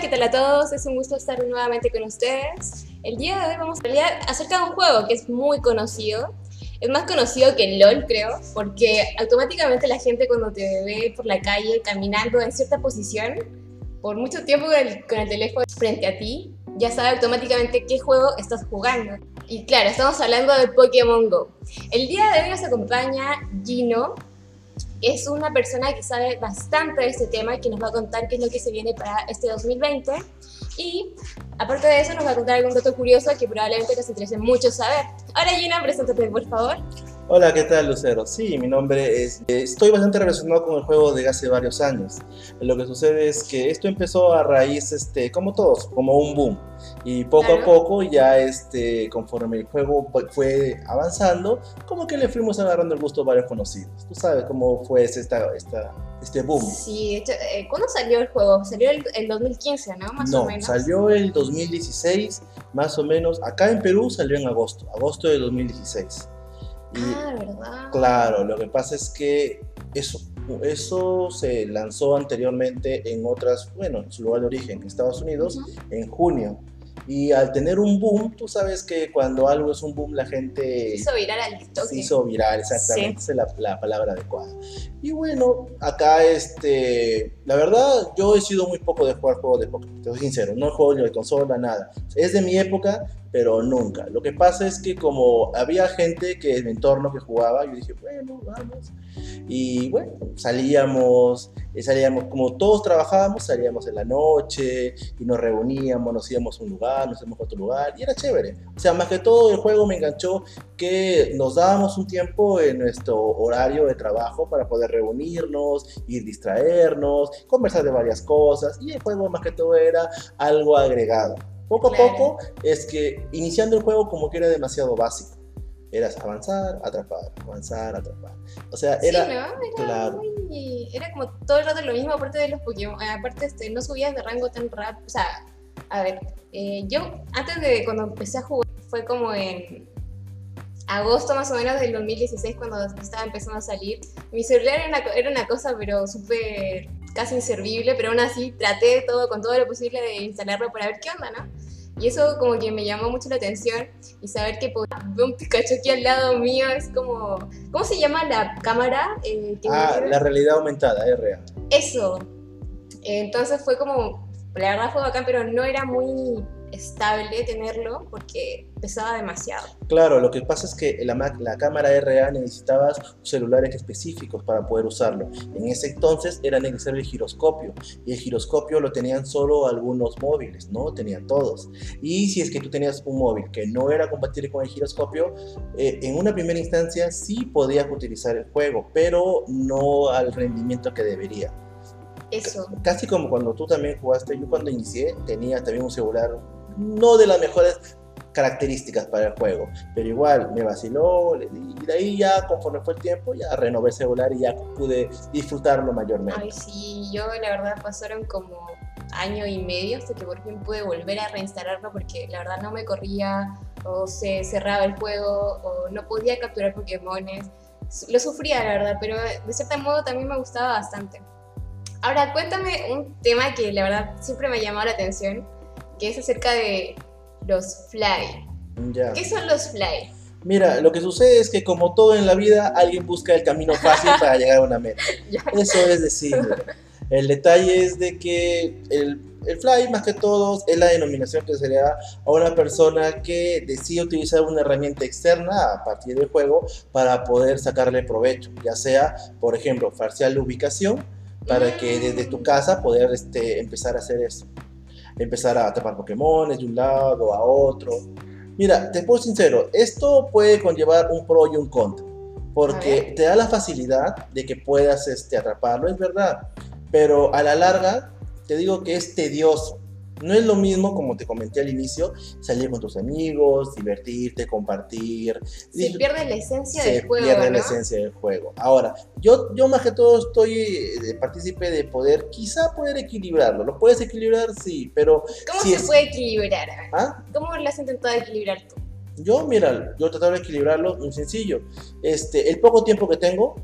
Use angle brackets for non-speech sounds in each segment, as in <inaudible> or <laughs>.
¿qué tal a todos? Es un gusto estar nuevamente con ustedes. El día de hoy vamos a hablar acerca de un juego que es muy conocido. Es más conocido que LOL, creo, porque automáticamente la gente cuando te ve por la calle caminando en cierta posición, por mucho tiempo con el teléfono frente a ti, ya sabe automáticamente qué juego estás jugando. Y claro, estamos hablando de Pokémon Go. El día de hoy nos acompaña Gino, es una persona que sabe bastante de este tema y que nos va a contar qué es lo que se viene para este 2020. Y aparte de eso, nos va a contar algún dato curioso que probablemente les interese mucho saber. Ahora, Gina, preséntate, por favor. Hola, ¿qué tal Lucero? Sí, mi nombre es... Estoy bastante relacionado con el juego de hace varios años. Lo que sucede es que esto empezó a raíz, este, como todos, como un boom. Y poco a poco, ya este, conforme el juego fue avanzando, como que le fuimos agarrando el gusto a varios conocidos. Tú sabes cómo fue esta, esta, este boom. Sí, de hecho, eh, ¿cuándo salió el juego? Salió el, el 2015, ¿no? Más no, o menos. salió el 2016, más o menos. Acá en Perú salió en agosto, agosto de 2016 ah, ¿verdad? Claro, lo que pasa es que eso, eso se lanzó anteriormente en otras, bueno, en su lugar de origen, en Estados Unidos, en junio. Y al tener un boom, tú sabes que cuando algo es un boom, la gente... Se hizo viral al Se hizo viral, exactamente, esa es la, la, palabra adecuada. Y bueno, acá, este, la verdad, yo he sido muy poco de jugar juegos de Pokémon, te soy sincero, no juego ni de consola, nada. Es de mi época, pero nunca. Lo que pasa es que como había gente que en mi entorno que jugaba, yo dije, bueno, vamos. Y bueno, salíamos, eh, salíamos, como todos trabajábamos, salíamos en la noche y nos reuníamos, nos íbamos a un lugar, nos íbamos a otro lugar y era chévere. O sea, más que todo el juego me enganchó que nos dábamos un tiempo en nuestro horario de trabajo para poder reunirnos, ir distraernos, conversar de varias cosas y el juego más que todo era algo agregado. Poco a poco es que iniciando el juego como que era demasiado básico. Eras avanzar, atrapar, avanzar, atrapar. O sea, era. Sí, ¿no? Era, claro. muy, era como todo el rato lo mismo, aparte de los Pokémon. Eh, aparte, este, no subías de rango tan rápido. O sea, a ver, eh, yo antes de cuando empecé a jugar, fue como en agosto más o menos del 2016, cuando estaba empezando a salir. Mi celular era una, era una cosa, pero súper casi inservible, pero aún así traté todo, con todo lo posible de instalarlo para ver qué onda, ¿no? Y eso como que me llamó mucho la atención y saber que veo un Pikachu aquí al lado mío es como... ¿Cómo se llama la cámara? Eh, ah, la realidad aumentada, real. Eso. Entonces fue como... La verdad fue bacán, pero no era muy estable tenerlo porque pesaba demasiado. Claro, lo que pasa es que la, la cámara RA necesitabas celulares específicos para poder usarlo. En ese entonces era necesario el giroscopio y el giroscopio lo tenían solo algunos móviles, no tenían todos. Y si es que tú tenías un móvil que no era compatible con el giroscopio, eh, en una primera instancia sí podías utilizar el juego, pero no al rendimiento que debería. Eso. Casi como cuando tú también jugaste, yo cuando inicié tenía también un celular no de las mejores características para el juego, pero igual me vaciló y de ahí ya conforme fue el tiempo ya renové el celular y ya pude disfrutarlo mayormente. Ay, sí, yo la verdad pasaron como año y medio hasta que por fin pude volver a reinstalarlo porque la verdad no me corría o se cerraba el juego o no podía capturar Pokémones. Lo sufría la verdad, pero de cierto modo también me gustaba bastante. Ahora cuéntame un tema que la verdad siempre me ha llamado la atención que es acerca de los fly. ¿Qué son los fly? Mira, lo que sucede es que como todo en la vida, alguien busca el camino fácil para llegar a una meta. <laughs> Eso es decir, el detalle es de que el, el, fly, más que todo, es la denominación que se le da a una persona que decide utilizar una herramienta externa a partir del juego para poder sacarle provecho, ya sea, por ejemplo, farsear la ubicación para que desde tu casa poder este, empezar a hacer eso empezar a atrapar Pokémon de un lado a otro. Mira, te puedo sincero, esto puede conllevar un pro y un contra, porque te da la facilidad de que puedas este, atraparlo, es verdad, pero a la larga te digo que es tedioso. No es lo mismo, como te comenté al inicio, salir con tus amigos, divertirte, compartir. Se pierde la esencia del juego. Se pierde la esencia del juego. Ahora, yo, yo más que todo estoy de partícipe de poder, quizá poder equilibrarlo. ¿Lo puedes equilibrar? Sí, pero. ¿Cómo se puede equilibrar? ¿Ah? ¿Cómo lo has intentado equilibrar tú? Yo, mira, yo he tratado de equilibrarlo muy sencillo. Este, el poco tiempo que tengo,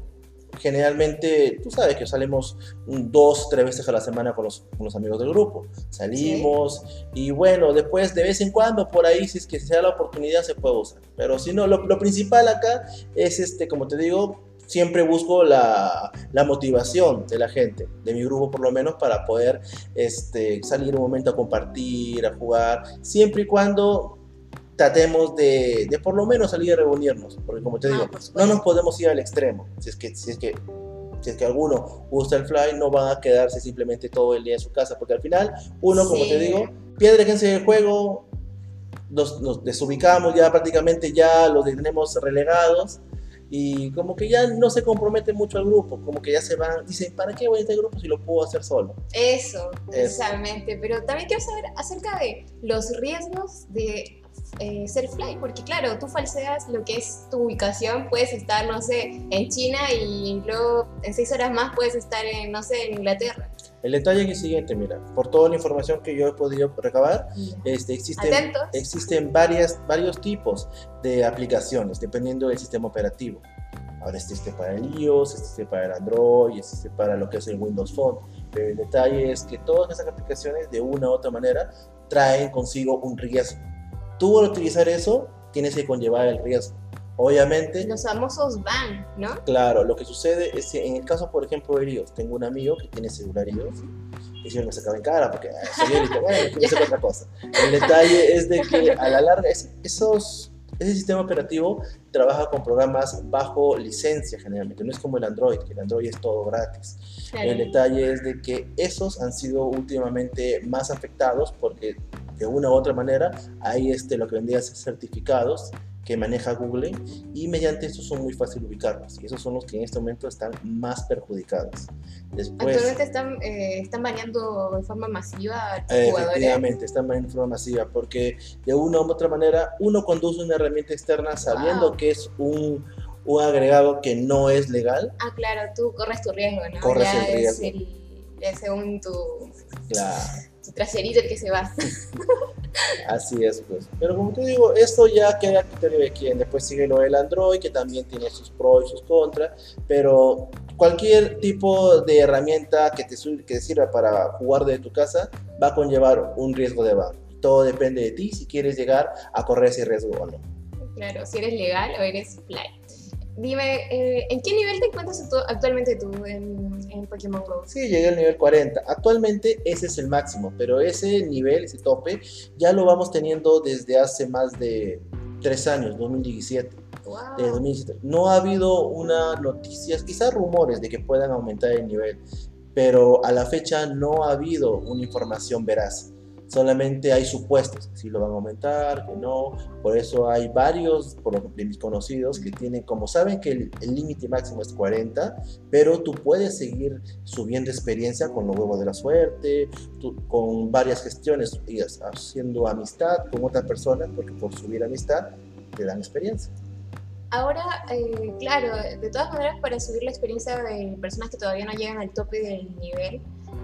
generalmente, tú sabes que salimos dos, tres veces a la semana con los, con los amigos del grupo. Salimos y bueno, después de vez en cuando por ahí, si es que se da la oportunidad, se puede usar. Pero si no, lo, lo principal acá es, este, como te digo, siempre busco la, la, motivación de la gente, de mi grupo por lo menos, para poder este, salir un momento a compartir, a jugar, siempre y cuando tratemos de, de por lo menos salir a reunirnos, porque como te digo, no nos podemos ir al extremo, si es que, si es que si es que alguno gusta el fly, no van a quedarse simplemente todo el día en su casa, porque al final uno, como te digo, pierde el juego, nos, nos, desubicamos ya prácticamente, ya los tenemos relegados y como que ya no se compromete mucho al grupo, como que ya se van, dicen, ¿para qué voy a este grupo si lo puedo hacer solo? Eso, precisamente, pero también quiero saber acerca de los riesgos de eh, ser fly, porque claro, tú falseas lo que es tu ubicación, puedes estar, no sé, en China y luego en seis horas más puedes estar en, no sé, en Inglaterra. El detalle es el siguiente, mira, por toda la información que yo he podido recabar, este, existen, existen varias, varios tipos de aplicaciones dependiendo del sistema operativo. Ahora existe para el iOS, existe para el Android, existe para lo que es el Windows Phone. Pero el detalle es que todas esas aplicaciones de una u otra manera traen consigo un riesgo. Tú al utilizar eso tienes que conllevar el riesgo. Obviamente. Los famosos van, ¿no? Claro, lo que sucede es que en el caso, por ejemplo, de iOS, tengo un amigo que tiene celular iOS y si me sacaba en cara porque soy élite, bueno, <laughs> que otra cosa. El detalle es de que a la larga, esos, ese sistema operativo trabaja con programas bajo licencia generalmente, no es como el Android, que el Android es todo gratis. El detalle es de que esos han sido últimamente más afectados porque de una u otra manera hay este, lo que vendría a ser certificados que maneja Google y mediante estos son muy fácil ubicarlos y esos son los que en este momento están más perjudicados. Después, Actualmente están, eh, están baneando de forma masiva eh, jugadores. Efectivamente, están baneando de forma masiva porque de una u otra manera uno cuando usa una herramienta externa sabiendo que es un, un, agregado que no es legal. Ah, claro, tú corres tu riesgo, ¿no? Corres el riesgo. Es el, ya según tu... Claro su traserito el que se va. <laughs> Así es, pues. Pero como te digo, esto ya queda a criterio de quien. Después sigue lo del Android, que también tiene sus pros y sus contras. Pero cualquier tipo de herramienta que te, que sirva para jugar de tu casa va a conllevar un riesgo de ban. Todo depende de ti si quieres llegar a correr ese riesgo o no. Claro, si eres legal o eres fly. Dime, eh, ¿en qué nivel te encuentras actualmente tú en, Pokémon Go? Sí, llegué al nivel 40. Actualmente ese es el máximo, pero ese nivel, ese tope, ya lo vamos teniendo desde hace más de 3 años, 2017. Wow. De 2017. No ha habido una noticias, quizás rumores de que puedan aumentar el nivel, pero a la fecha no ha habido una información veraz solamente hay supuestos, si lo van a aumentar, que no, por eso hay varios de mis conocidos que tienen, como saben que el límite máximo es 40, pero tú puedes seguir subiendo experiencia con los huevos de la suerte, con varias gestiones, haciendo amistad con otras personas, porque por subir amistad te dan experiencia. Ahora, eh, claro, de todas maneras, para subir la experiencia de personas que todavía no llegan al tope del nivel,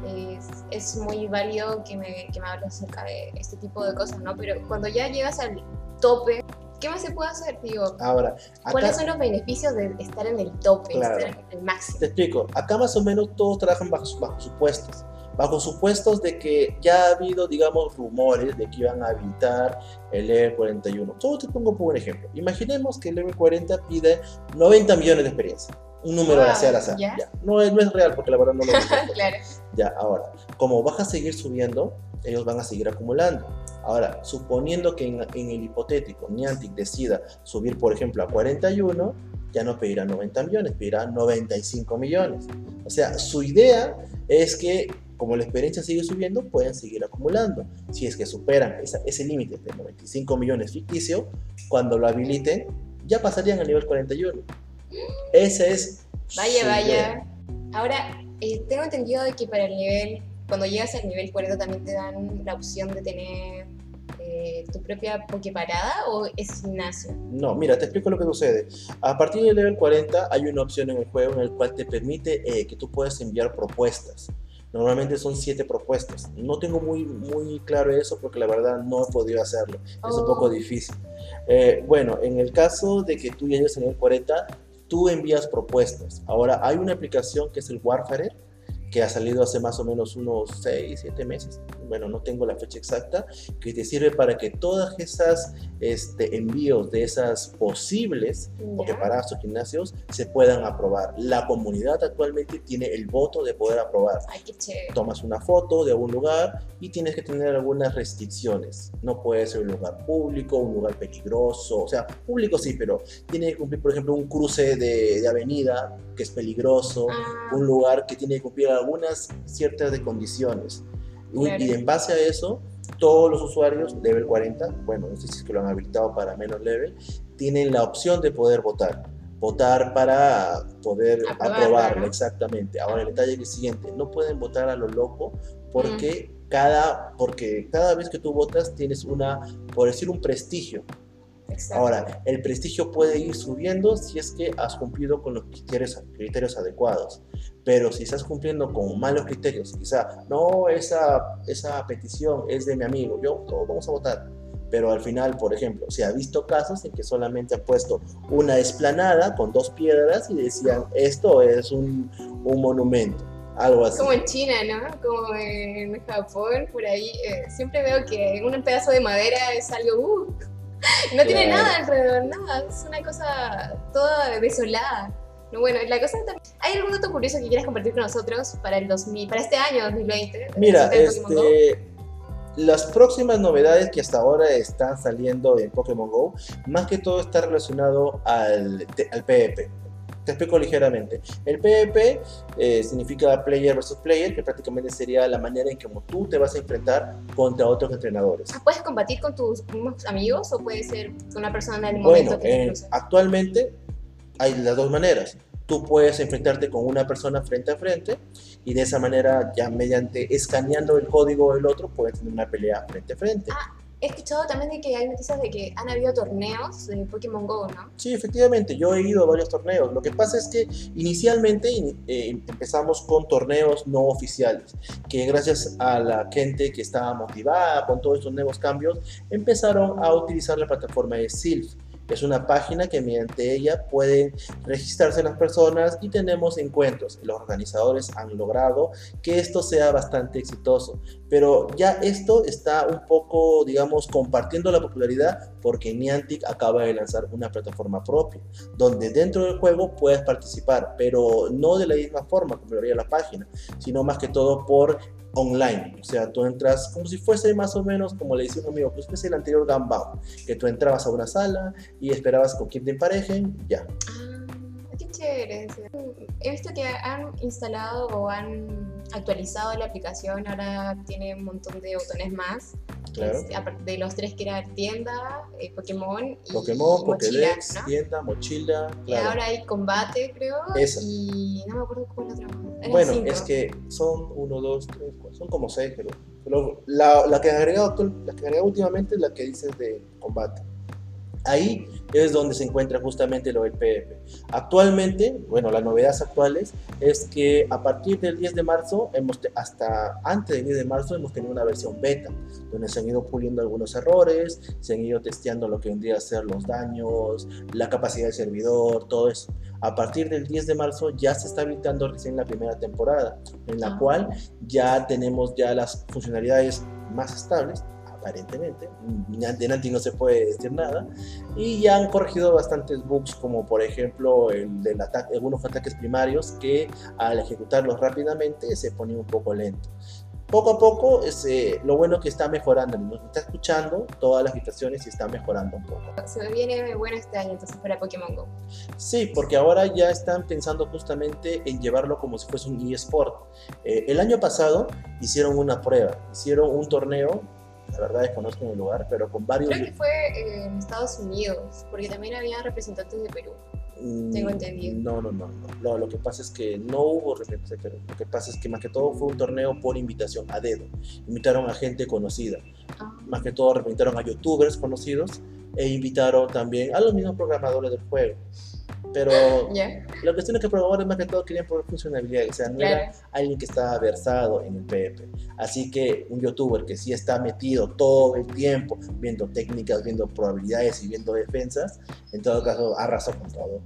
es, es, muy válido que me, que me hables acerca de este tipo de cosas, ¿no? Pero cuando ya llegas al tope, ¿qué más se puede hacer? Digo, Ahora, ¿cuáles son los beneficios de estar en el tope, estar en el máximo? Te explico, acá más o menos todos trabajan bajo, bajo supuestos. Bajo supuestos de que ya ha habido, digamos, rumores de que iban a habilitar el level 41. Solo te pongo por un ejemplo. Imaginemos que el level 40 pide 90 millones de experiencia un número de azar, azar. ¿Ya? No, es, no es real porque la verdad no lo <laughs> claro. Ya, ahora, como vas a seguir subiendo, ellos van a seguir acumulando. Ahora, suponiendo que en, el hipotético Niantic decida subir, por ejemplo, a 41, ya no pedirá 90 millones, pedirá 95 millones. O sea, su idea es que como la experiencia sigue subiendo, pueden seguir acumulando. Si es que superan ese límite de 95 millones ficticio, cuando lo habiliten, ya pasarían al nivel 41. Ese es. Vaya, vaya. Ahora, eh, tengo entendido de que para el nivel, cuando llegas al nivel 40 también te dan la opción de tener eh, tu propia Poképarada o es gimnasio? No, mira, te explico lo que sucede. A partir del nivel 40 hay una opción en el juego en el cual te permite eh, que tú puedas enviar propuestas. Normalmente son siete propuestas. No tengo muy, muy claro eso porque la verdad no he podido hacerlo. Es un poco oh. difícil. bueno, en el caso de que tú llegues al nivel 40, tú envías propuestas. Ahora hay una aplicación que es el Warfare que ha salido hace más o menos unos 6, 7 meses, bueno, no tengo la fecha exacta, que te sirve para que todas esas este, envíos de esas posibles o que para sus gimnasios se puedan aprobar. La comunidad actualmente tiene el voto de poder aprobar. Ay, qué chévere. Tomas una foto de algún lugar y tienes que tener algunas restricciones. No puede ser un lugar público, un lugar peligroso, o sea, público sí, pero tiene que cumplir, por ejemplo, un cruce de, de avenida que es peligroso, Ah. un lugar que tiene que cumplir algunas ciertas de condiciones. Y- Claro. Y en base a eso, todos los usuarios level 40, bueno, no sé si es que lo han habilitado para menos level, tienen la opción de poder votar. Votar para poder Aprobarla, aprobarla, ¿no? exactamente. Ahora el detalle es el siguiente, no pueden votar a lo loco porque, cada, porque cada vez que tú votas tienes una, por decir, un prestigio. Exacto. Ahora, el prestigio puede ir subiendo si es que has cumplido con los criterios, criterios adecuados. Pero si estás cumpliendo con malos criterios, quizá, no, esa, esa petición es de mi amigo, yo, todos vamos a votar. Pero al final, por ejemplo, se ha visto casos en que solamente han puesto una esplanada con dos piedras y decían, esto es un, un monumento, algo así. Como en China, ¿no? Como en Japón, por ahí. eh, siempre veo que un pedazo de madera es algo. Uh, <laughs> no tiene Claro. nada alrededor, nada. Es una cosa toda desolada. No, bueno, la cosa también. ¿Hay algún dato curioso que quieras compartir con nosotros para el 2000, para este año 2020? Mira, este, las próximas novedades que hasta ahora están saliendo en Pokémon Go, más que todo está relacionado al, al PvP. Te explico ligeramente. El PvP eh, significa player versus player, que prácticamente sería la manera en que tú te vas a enfrentar contra otros entrenadores. Ah, ¿Puedes combatir con tus mismos amigos o puede ser con una persona en el Bueno, momento que eh, actualmente hay las dos maneras. Tú puedes enfrentarte con una persona frente a frente y de esa manera, ya mediante escaneando el código del otro, puedes tener una pelea frente a frente. He escuchado también de que hay noticias de que han habido torneos de Pokémon Go, ¿no? Sí, efectivamente, yo he ido a varios torneos. Lo que pasa es que inicialmente in- eh, empezamos con torneos no oficiales, que gracias a la gente que estaba motivada con todos estos nuevos cambios, empezaron a utilizar la plataforma de Sylph. Es una página que mediante ella pueden registrarse las personas y tenemos encuentros. Los organizadores han logrado que esto sea bastante exitoso, pero ya esto está un poco, digamos, compartiendo la popularidad porque Niantic acaba de lanzar una plataforma propia, donde dentro del juego puedes participar, pero no de la misma forma como lo haría la página, sino más que todo por online. O sea, tú entras como si fuese más o menos, como le decía un amigo, pues fuese el anterior Gambao, que tú entrabas a una sala y esperabas con quien te emparejen, ya. He visto que han instalado o han actualizado la aplicación, ahora tiene un montón de botones más. Claro. De los tres que era tienda, eh, Pokémon y Pokémon, mochila, Pokédex, ¿no? tienda, mochila, Y claro. ahora hay combate, creo, Esa. y no me acuerdo cuál es la otra. Bueno, cinco. es que son uno, dos, tres, cuatro, son como seis, pero, pero la, la que agregado, la que agregado últimamente es la que dices de combate. Ahí es donde se encuentra justamente lo del. Actualmente, bueno, las novedades actuales es que a partir del 10 de marzo, hemos hasta antes del 10 de marzo, hemos tenido una versión beta, donde se han ido puliendo algunos errores, se han ido testeando lo que vendría a ser los daños, la capacidad del servidor, todo eso. A partir del 10 de marzo ya se está habilitando recién la primera temporada, en la Ah. cual ya tenemos ya las funcionalidades más estables, aparentemente, de Niantic no se puede decir nada, y ya han corregido bastantes bugs, como por ejemplo el del ataque, algunos ataques primarios que al ejecutarlos rápidamente se ponía un poco lento. Poco a poco, es, eh, lo bueno que está mejorando, nos está escuchando todas las situaciones y está mejorando un poco. Se viene bueno este año entonces para Pokémon Go. Sí, porque ahora ya están pensando justamente en llevarlo como si fuese un eSport. Eh, el año pasado hicieron una prueba, hicieron un torneo, la verdad desconozco el lugar, pero con varios... Creo que fue eh, en Estados Unidos, porque también había representantes de Perú. Mm, tengo entendido. No, no, no, no, no. Lo que pasa es que no hubo representantes de Perú. Lo que pasa es que más que todo fue un torneo por invitación, a dedo. Invitaron a gente conocida. Ah, Más que todo representaron a youtubers conocidos e invitaron también a los mismos programadores del juego. Pero <laughs> ¿Ya? La cuestión es que programadores más que todo querían probar funcionalidades, o sea, no era Claro. alguien que estaba versado en el PvP. Así que un youtuber que sí está metido todo el tiempo viendo técnicas, viendo probabilidades y viendo defensas, en todo caso arrasó con todo.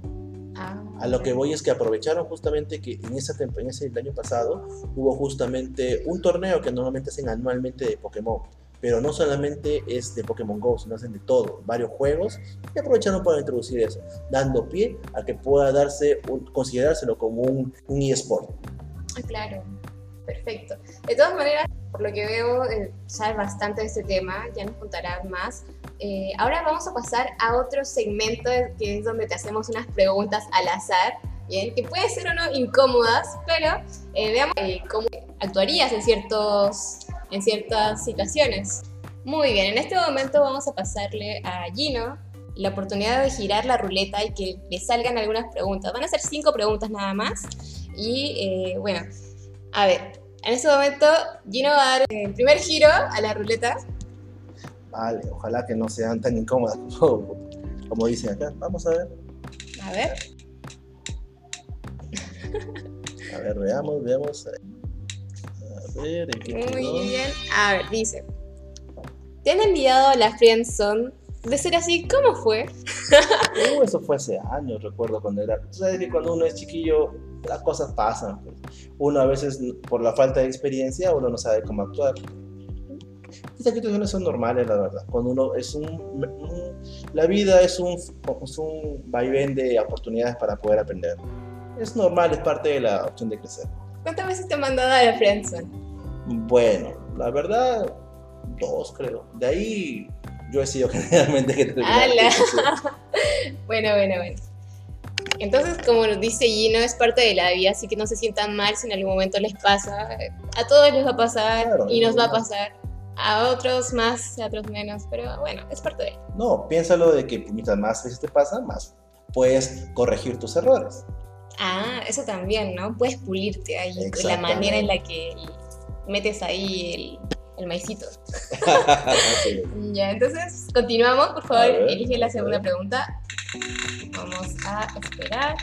Ah, A lo que voy es que aprovecharon justamente que en, esa temp- en ese el año pasado hubo justamente un torneo que normalmente hacen anualmente de Pokémon. Pero no solamente es de Pokémon Go, sino hacen de todo, varios juegos, y aprovecharon para introducir eso, dando pie a que pueda darse un- considerárselo como un, un eSport. Ah, claro. Perfecto. De todas maneras, por lo que veo, eh, sabes bastante de este tema, ya nos contarás más. Eh, ahora vamos a pasar a otro segmento que es donde te hacemos unas preguntas al azar, ¿bien? Que pueden ser o no incómodas, pero eh, veamos eh, cómo actuarías en, ciertos, en ciertas situaciones. Muy bien, en este momento vamos a pasarle a Gino la oportunidad de girar la ruleta y que le salgan algunas preguntas. Van a ser cinco preguntas nada más. Y eh, bueno, a ver, en este momento Gino va a dar el primer giro a la ruleta. Vale, ojalá que no sean tan incómodas como, como dicen acá. Vamos a ver, A ver. a ver, veamos, veamos. A ver, ¿en qué Muy bien. A ver, dice. ¿Te han enviado a la friendzone? De ser así, ¿cómo fue? Uh, eso fue hace años, recuerdo cuando era. Tú sabes que cuando uno es chiquillo, las cosas pasan. pues. Uno a veces, por la falta de experiencia, uno no sabe cómo actuar. Estas situaciones son normales, la verdad. Cuando uno es un. un- la vida es un, es un vaivén de oportunidades para poder aprender. Es normal, es parte de la opción de crecer. ¿Cuántas veces te han mandado a la friendzone? Bueno, la verdad, dos creo. De ahí yo he sido <laughs> generalmente que. <laughs> Bueno, bueno, bueno. Entonces, como nos dice Gino, es parte de la vida, así que no se sientan mal si en algún momento les pasa. A todos les va a pasar Claro, y nos va a pasar. A otros más, a otros menos, pero bueno, es parte de No, piénsalo de que mientras más veces te pasa, más puedes corregir tus errores. Ah, eso también, ¿no? Puedes pulirte ahí la manera en la que metes ahí el, el maicito. <laughs> Ya, entonces continuamos, por favor, ver, elige la segunda pregunta. Vamos a esperar.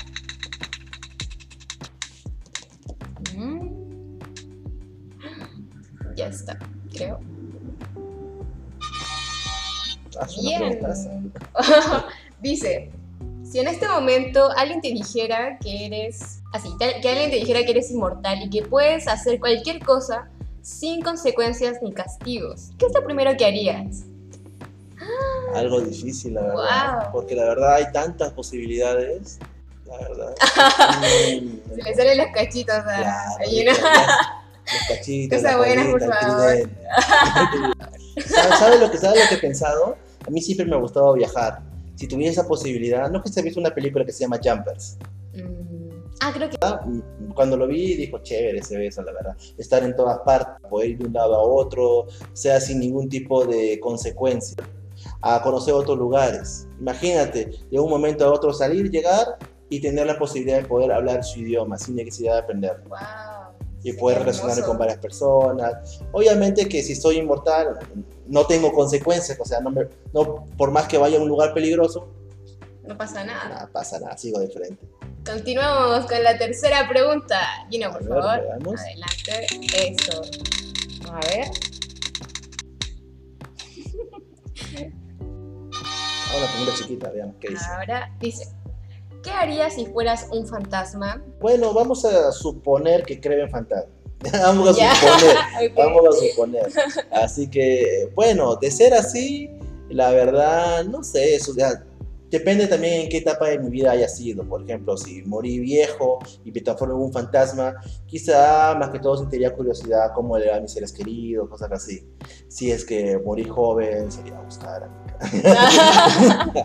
Mm. Ya está, creo. Bien. <laughs> Dice, si en este momento alguien te dijera que eres, así, que alguien te dijera que eres inmortal y que puedes hacer cualquier cosa sin consecuencias ni castigos, ¿qué es lo primero que harías? Algo difícil, la verdad. Wow. Porque la verdad hay tantas posibilidades. La verdad. <laughs> Mm, Se le salen los cachitos a claro, Gino. Los cachitos, la buena, por favor. ¿Sabes sabe lo, que, ¿Sabes lo que he pensado? A mí siempre me ha gustado viajar. Si tuviera esa posibilidad, no que se ha visto una película que se llama Jumpers. Ah, creo que Cuando lo vi, dijo, chévere se ve eso, la verdad. Estar en todas partes, poder ir de un lado a otro, sea sin ningún tipo de consecuencia. A conocer otros lugares. Imagínate, de un momento a otro salir, llegar y tener la posibilidad de poder hablar su idioma sin necesidad de aprender. wow. Y poder relacionarme con varias personas. Obviamente que si soy inmortal, no tengo consecuencias. O sea, no me, no, por más que vaya a un lugar peligroso, No pasa nada. nada, pasa nada, sigo de frente. Continuamos con la tercera pregunta. Gino, por ver, favor. veamos. Adelante. Eso. A ver. Ah, una pregunta chiquita, veamos qué dice. Ahora dice, ¿qué harías si fueras un fantasma? Bueno, vamos a suponer que creen en fantasmas. <laughs> vamos a suponer, <laughs> vamos a suponer. Así que, bueno, de ser así, la verdad, no sé, eso ya depende también en qué etapa de mi vida haya sido. Por ejemplo, si morí viejo y me transformo en un fantasma, quizá más que todo sentiría curiosidad cómo le va a mis seres queridos, cosas así. Si es que morí joven, sería buscar a mi <laughs>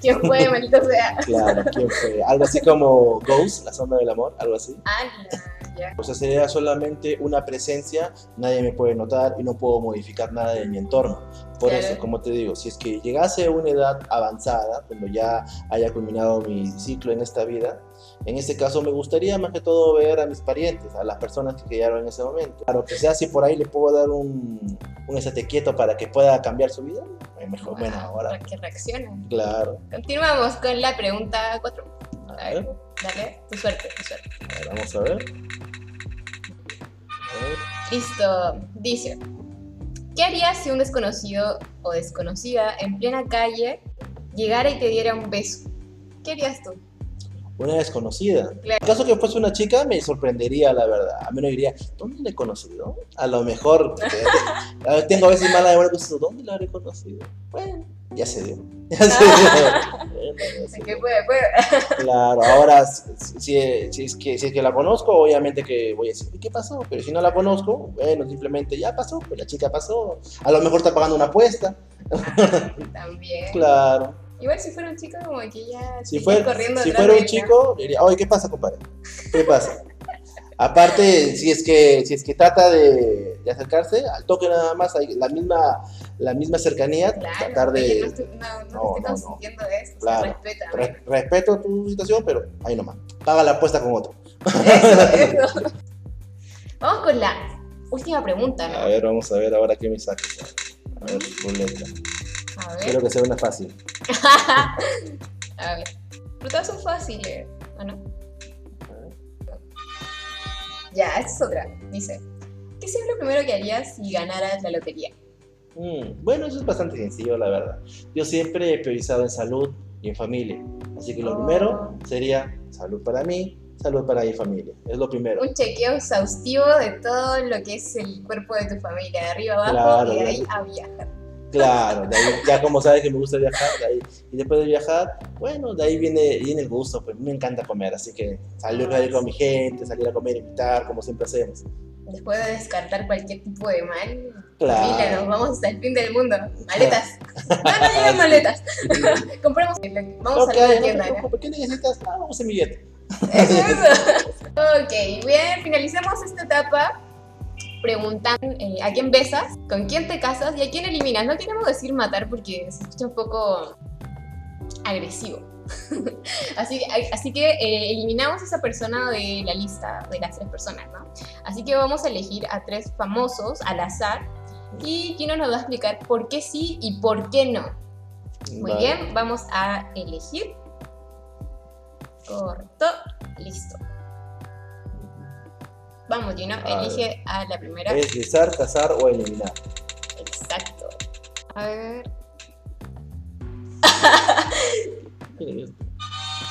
¿Quién fue, maldito sea? Claro, ¿quién fue? Algo así como Ghost, la sombra del amor, algo así. Ala, ya. O sea, sería solamente una presencia, nadie me puede notar y no puedo modificar nada de mi entorno. Por Claro. eso, como te digo, si es que llegase a una edad avanzada, cuando ya haya culminado mi ciclo en esta vida, en este caso me gustaría más que todo ver a mis parientes, a las personas que quedaron en ese momento. Claro, que sea si por ahí le puedo dar un, un estate quieto para que pueda cambiar su vida, mejor, bueno, Wow, ahora, Que reaccionan. claro. Continuamos con la pregunta 4. A ver, dale, tu suerte, tu suerte. a ver, vamos a ver. A ver. Listo. Dice, ¿qué harías si un desconocido o desconocida en plena calle llegara y te diera un beso? ¿Qué harías tú? una desconocida. En caso que fuese una chica, me sorprendería, la verdad. A mí no diría, ¿dónde la he conocido? A lo mejor, <laughs> tengo a veces mala memoria, pues, ¿dónde la he conocido? Bueno, ya se dio. <laughs> Ya se dio. que puede, puede. Claro, ahora, si, es que, si es que la conozco, obviamente que voy a decir, ¿qué pasó? Pero si no la conozco, bueno, simplemente ya pasó, pues la chica pasó. A lo mejor está pagando una apuesta. <laughs> También. Claro. Igual si fuera un chico como que ya si fuera, corriendo Si fuera un chico, diría, oye, ¿qué pasa, compadre? ¿Qué pasa? Aparte, si es que, si es que trata de, de acercarse, al toque nada más, hay la misma, la misma cercanía, claro, tratar de... No, estoy, no, no, no, sintiendo esto, claro. respeta. respeto tu situación, pero ahí nomás. Paga la apuesta con otro. Eso, eso. Vamos con la última pregunta, ¿no? A ver, vamos a ver ahora qué me sacas. A ver, ruleta. A ver. Quiero que sea una fácil. <laughs> a ver. Pero todas son fáciles, ¿o no? Ya, esta es otra. Dice, ¿qué sería lo primero que harías si ganaras la lotería? Mm, bueno, eso es bastante sencillo, la verdad. Yo siempre he priorizado en salud y en familia. Así que lo primero oh. sería salud para mí, salud para mi familia. Es lo primero. Un chequeo exhaustivo de todo lo que es el cuerpo de tu familia, de arriba abajo y de ahí a viajar. Claro, de ahí, ya como sabes que me gusta viajar, de ahí, y después de viajar, bueno, de ahí viene, viene el gusto, pues me encanta comer, así que salir, a con mi gente, salir a comer, invitar, como siempre hacemos. Después de descartar cualquier tipo de mal, claro. familia, nos vamos hasta el fin del mundo. Maletas. <laughs> no, no llegan maletas. <laughs> Compramos, vamos okay, a la tienda. No, ¿Qué necesitas? Ah, vamos en billete. Eso, <laughs> ok, bien, finalicemos esta etapa preguntando eh, a quién besas, con quién te casas y a quién eliminas. No queremos decir matar porque se escucha un poco agresivo. <laughs> así, así que eh, eliminamos a esa persona de la lista de las tres personas, ¿no? Así que vamos a elegir a tres famosos al azar y Kino nos va a explicar por qué sí y por qué no. Muy bien, vamos a elegir. Corto, listo. Vamos, Gino, elige a la primera. Es besar, casar o eliminar. Exacto. A ver. <laughs>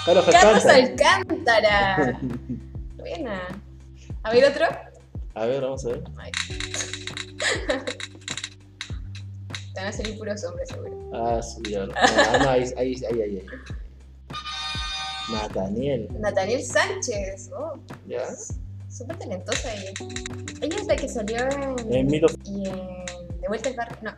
Carlos, Carlos Alcántara. <laughs> Buena. ¿A ver otro? A ver, vamos a ver. Están <laughs> a salir puros hombres, seguro. Ah, sí, ya. No, ah, no, ahí, ahí, ahí, ahí. Nathaniel. Nathaniel Sánchez. Oh. ¿Ya? Súper talentosa ella. Ella es la que salió en. En Milo. Y en. De vuelta al barrio. No.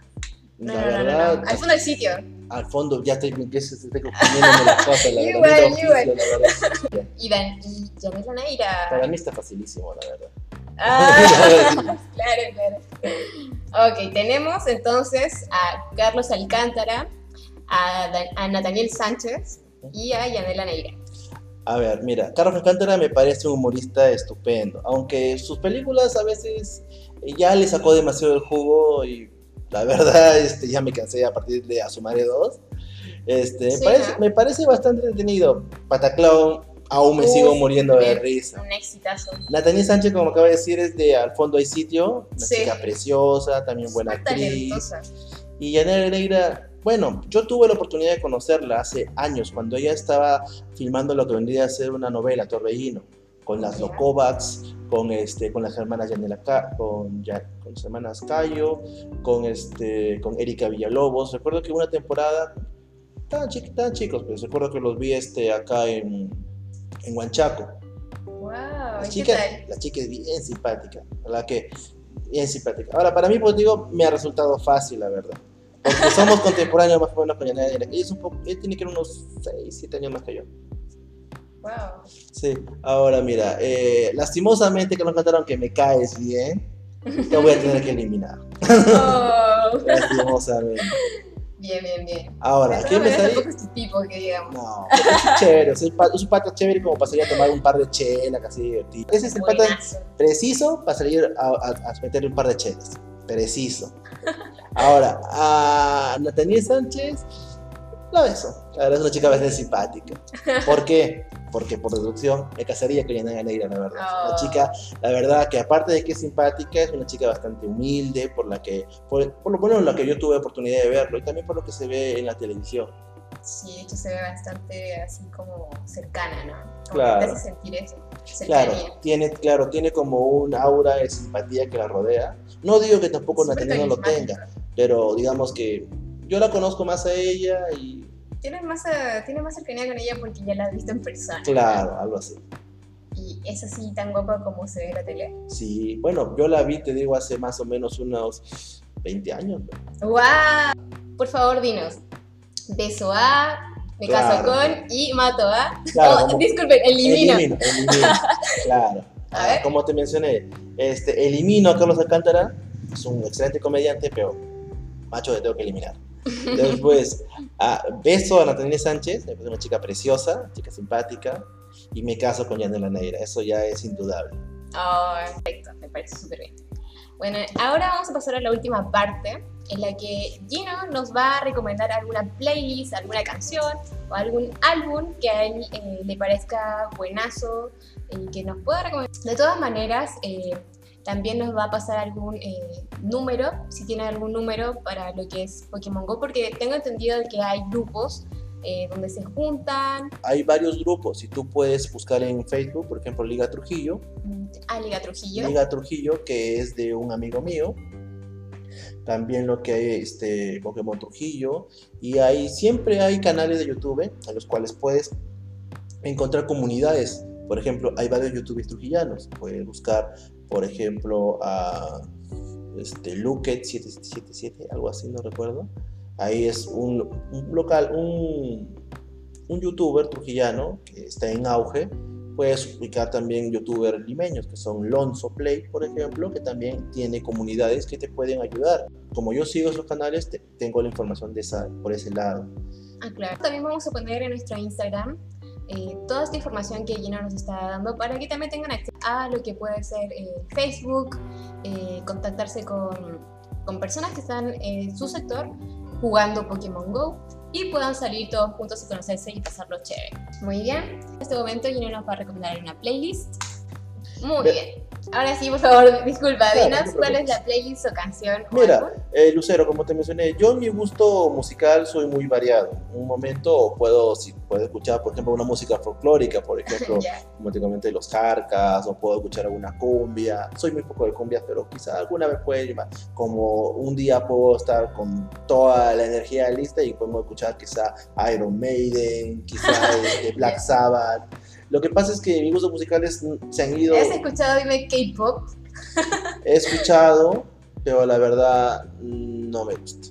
No, no, no, no, Al fondo del sitio. Al fondo, ya estoy, se estoy confundiendo las cosas, <laughs> la igual, verdad. Igual, igual. y, Dan, y Janela Neira. Para mí está facilísimo, la verdad. Ah, <laughs> claro, claro. Ok, tenemos entonces a Carlos Alcántara, a, a Nathaniel Sánchez y a Yanela Neira. A ver, mira, Carlos Alcántara me parece un humorista estupendo, aunque sus películas a veces ya le sacó demasiado el jugo y la verdad <laughs> este, ya me cansé a partir de Asumare 2. Este, me, parece, bastante entretenido. Pataclown, aún me sigo muriendo de risa. Un exitazo. Natalia Sánchez, como acaba de decir, es de Al fondo hay sitio, una chica preciosa, también buena actriz. Y Yanela Negra bueno, yo tuve la oportunidad de conocerla hace años, cuando ella estaba filmando lo que vendría a ser una novela, Torbellino, con las Lokovacs, con, este, con las hermanas Yanela, con, con las hermanas Cayo, con, este, con Erika Villalobos. Recuerdo que una temporada, tan, chicos, pero recuerdo que los vi este, acá en, en Huanchaco. Wow, la chica, la chica es bien simpática, la que bien simpática. Ahora, para mí, pues digo, me ha resultado fácil, la verdad. Porque somos contemporáneos más o menos con Yanela Ella es un poco, él tiene que ir unos 6, 7 años más que yo. Wow. Sí, ahora mira, eh, lastimosamente que nos contaron que me caes bien, te voy a tener que eliminar. Oh. <laughs> lastimosamente. Bien, bien, bien. Ahora, ¿quién me está ahí? es tu tipo, que digamos. No, es chévere. Es un pato chévere como para salir a tomar un par de chelas, casi divertido. Ese es el pato preciso para salir a, a, a meter un par de chelas. Preciso. Ahora, a Nathaniel Sánchez la beso. La verdad es una chica bastante simpática. ¿Por qué? Porque por deducción me casaría con Yanaya Negra, la verdad. Una oh. chica, la verdad, que aparte de que es simpática, es una chica bastante humilde, por la que, por, lo menos la que yo tuve oportunidad de verlo, y también por lo que se ve en la televisión. Sí, de hecho se ve bastante así como cercana, ¿no? Como Claro. que te hace sentir eso. Claro, tiene, claro, tiene como un aura de simpatía que la rodea. No digo que tampoco Natalia no lo tenga, pero digamos que yo la conozco más a ella y Tienes más, eh, tienes más cercanía con ella porque ya la has visto en persona. claro, algo así. Y es así tan guapa como se ve en la tele. Sí, bueno, yo la vi, te digo, hace más o menos unos 20 años. ¿no? ¡Wow! Por favor, dinos. Beso a, me caso con y mato a. Claro, Oh, como- disculpen, elimino. Elimino, elimino, claro. <laughs> A ver. como te mencioné, este, elimino a Carlos Alcántara, es un excelente comediante, pero macho, le tengo que eliminar. <laughs> Después, beso a Natalia Sánchez, parece una chica preciosa, chica simpática, y me caso con Yanela Neira, eso ya es indudable. Oh, perfecto, me parece súper bien. Bueno, ahora vamos a pasar a la última parte en la que Gino nos va a recomendar alguna playlist, alguna canción o algún álbum que a él eh, le parezca buenazo y que nos pueda recomendar. De todas maneras, eh, también nos va a pasar algún eh, número, si tiene algún número para lo que es Pokémon Go, porque tengo entendido que hay grupos eh, donde se juntan, Hay varios grupos, y tú puedes buscar en Facebook, por ejemplo, Liga Trujillo, mm, a Liga Trujillo. Liga Trujillo, que es de un amigo mío. También lo que hay este Pokémon Trujillo. Y hay, siempre hay canales de YouTube en los cuales puedes encontrar comunidades. Por ejemplo, hay varios youtubers trujillanos. Puedes buscar, por ejemplo, a este, Luket777, algo así, no recuerdo. Ahí es un, un local, un, un youtuber trujillano que está en auge. Puedes ubicar también youtubers limeños, que son Lonzo Play, por ejemplo, que también tiene comunidades que te pueden ayudar. Como yo sigo esos canales, te- tengo la información de esa, por ese lado. Ah, claro. También vamos a poner en nuestro Instagram eh, toda esta información que Gina nos está dando para que también tengan acceso a lo que puede ser eh, Facebook, eh, contactarse con, con personas que están en su sector jugando Pokémon Go y puedan salir todos juntos y conocerse y pasarlo chévere. Muy bien. En este momento Gina nos va a recomendar una playlist. Muy Ve- bien. Ahora sí, por favor, disculpa, Claro, no dinos te cuál es la playlist o canción o Mira. Eh, Lucero, como te mencioné, yo en mi gusto musical soy muy variado. En un momento puedo, si puedo escuchar, por ejemplo, una música folclórica, por <laughs> ejemplo, Ya. como te comenté, los jarcas, o puedo escuchar alguna cumbia. Soy muy poco de cumbias, pero quizá alguna vez puede llevar. Como un día puedo estar con toda la energía lista y podemos escuchar quizá Iron Maiden, quizá este, <laughs> Black Sabbath. Lo que pasa es que mis gustos musicales se han ido, ¿Has escuchado, dime, K-pop? <laughs> he escuchado, pero la verdad no me gusta.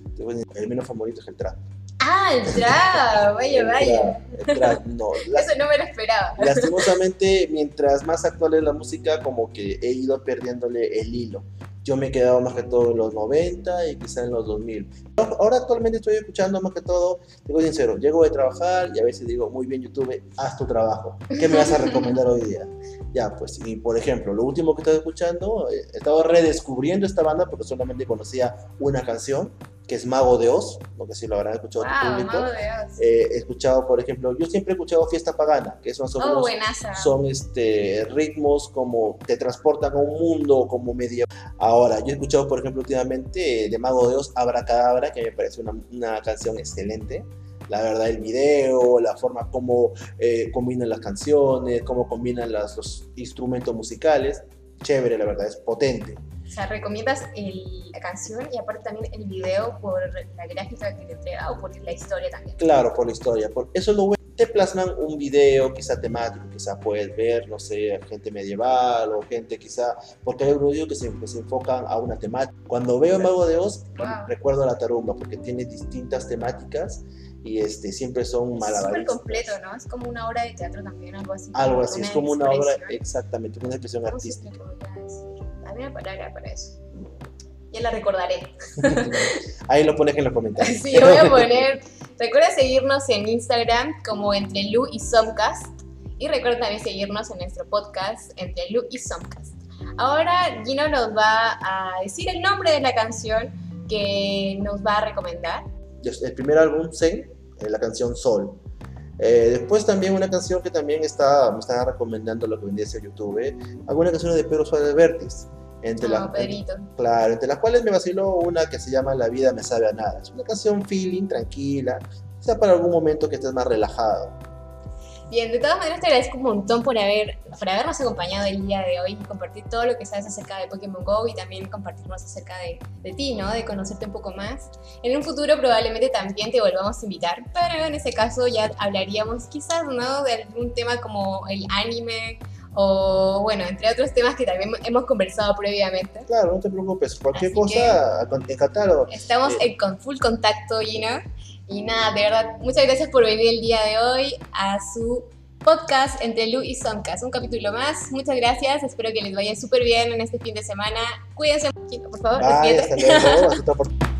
El menos favorito es el trap. Ah, el trap, <laughs> vaya, El vaya. trap, el trap, no. La- <laughs> Eso no me lo esperaba. lastimosamente, mientras más actual es la música, como que he ido perdiéndole el hilo. Yo me he quedado más que todo en los 90 y quizá en los 2000. Ahora actualmente estoy escuchando más que todo, te digo sincero, llego de trabajar y a veces digo, muy bien YouTube, haz tu trabajo. ¿Qué me vas a recomendar hoy día? Ya, pues, y por ejemplo, lo último que estaba escuchando, eh, he estado redescubriendo esta banda porque solamente conocía una canción, que es Mago de Oz, no sé si lo habrán escuchado Wow, público. mago de Oz. Eh, he escuchado, por ejemplo, yo siempre he escuchado Fiesta Pagana, que más o oh, son este, ritmos como te transportan a un mundo como medio. Ahora, yo he escuchado, por ejemplo, últimamente eh, de Mago de Oz, Abracadabra, que me parece una, una canción excelente. La verdad, el video, la forma como eh, combinan las canciones, cómo combinan las- los instrumentos musicales. Chévere, la verdad, es potente. O sea, recomiendas el- la canción y aparte también el video por la gráfica que te entrega o por la historia también. Claro, por la historia. Por eso lo bueno. Te plasman un video quizá temático, quizá puedes ver, no sé, gente medieval o gente quizá, porque hay algunos videos que se, que se enfocan a una temática. Cuando veo Mago de Oz, Wow. recuerdo a la tarumba porque tiene distintas temáticas y este, siempre son Es súper malabaristas. completo, ¿no? Es como una obra de teatro también, algo así. Algo así, es como una obra, exactamente, una expresión ¿Cómo se artística. Había una palabra para eso. Ya la recordaré. <laughs> Ahí lo pones en los comentarios. Sí, voy a poner. Recuerda seguirnos en Instagram como entre Lu y Somcast. Y recuerda también seguirnos en nuestro podcast entre Lu y Somcast. Ahora Gino nos va a decir el nombre de la canción que nos va a recomendar. El primer álbum, Zen, eh, la canción Sol. Eh, después también una canción que también está, me está recomendando lo que vendría a YouTube, algunas canciones de Pedro Suárez Vértiz. Entre, No, las- Pedrito. claro, entre las cuales me vaciló una que se llama La vida me sabe a nada. Es una canción feeling, tranquila, sea para algún momento que estés más relajado. Bien, de todas maneras te agradezco un montón por, haber, por habernos acompañado el día de hoy y compartir todo lo que sabes acerca de Pokémon GO y también compartirnos acerca de, de, ti, ¿no? De conocerte un poco más. En un futuro probablemente también te volvamos a invitar, pero en ese caso ya hablaríamos quizás, ¿no? De algún tema como el anime o bueno, entre otros temas que también hemos conversado previamente. Claro, no te preocupes, cualquier cosa, encantado. Estamos eh, en full contacto, Gina. Y nada, de verdad, muchas gracias por venir el día de hoy a su podcast entre Lu y Somcas. Un capítulo más. Muchas gracias. Espero que les vaya súper bien en este fin de semana. Cuídense mucho, por favor. Bye. <laughs>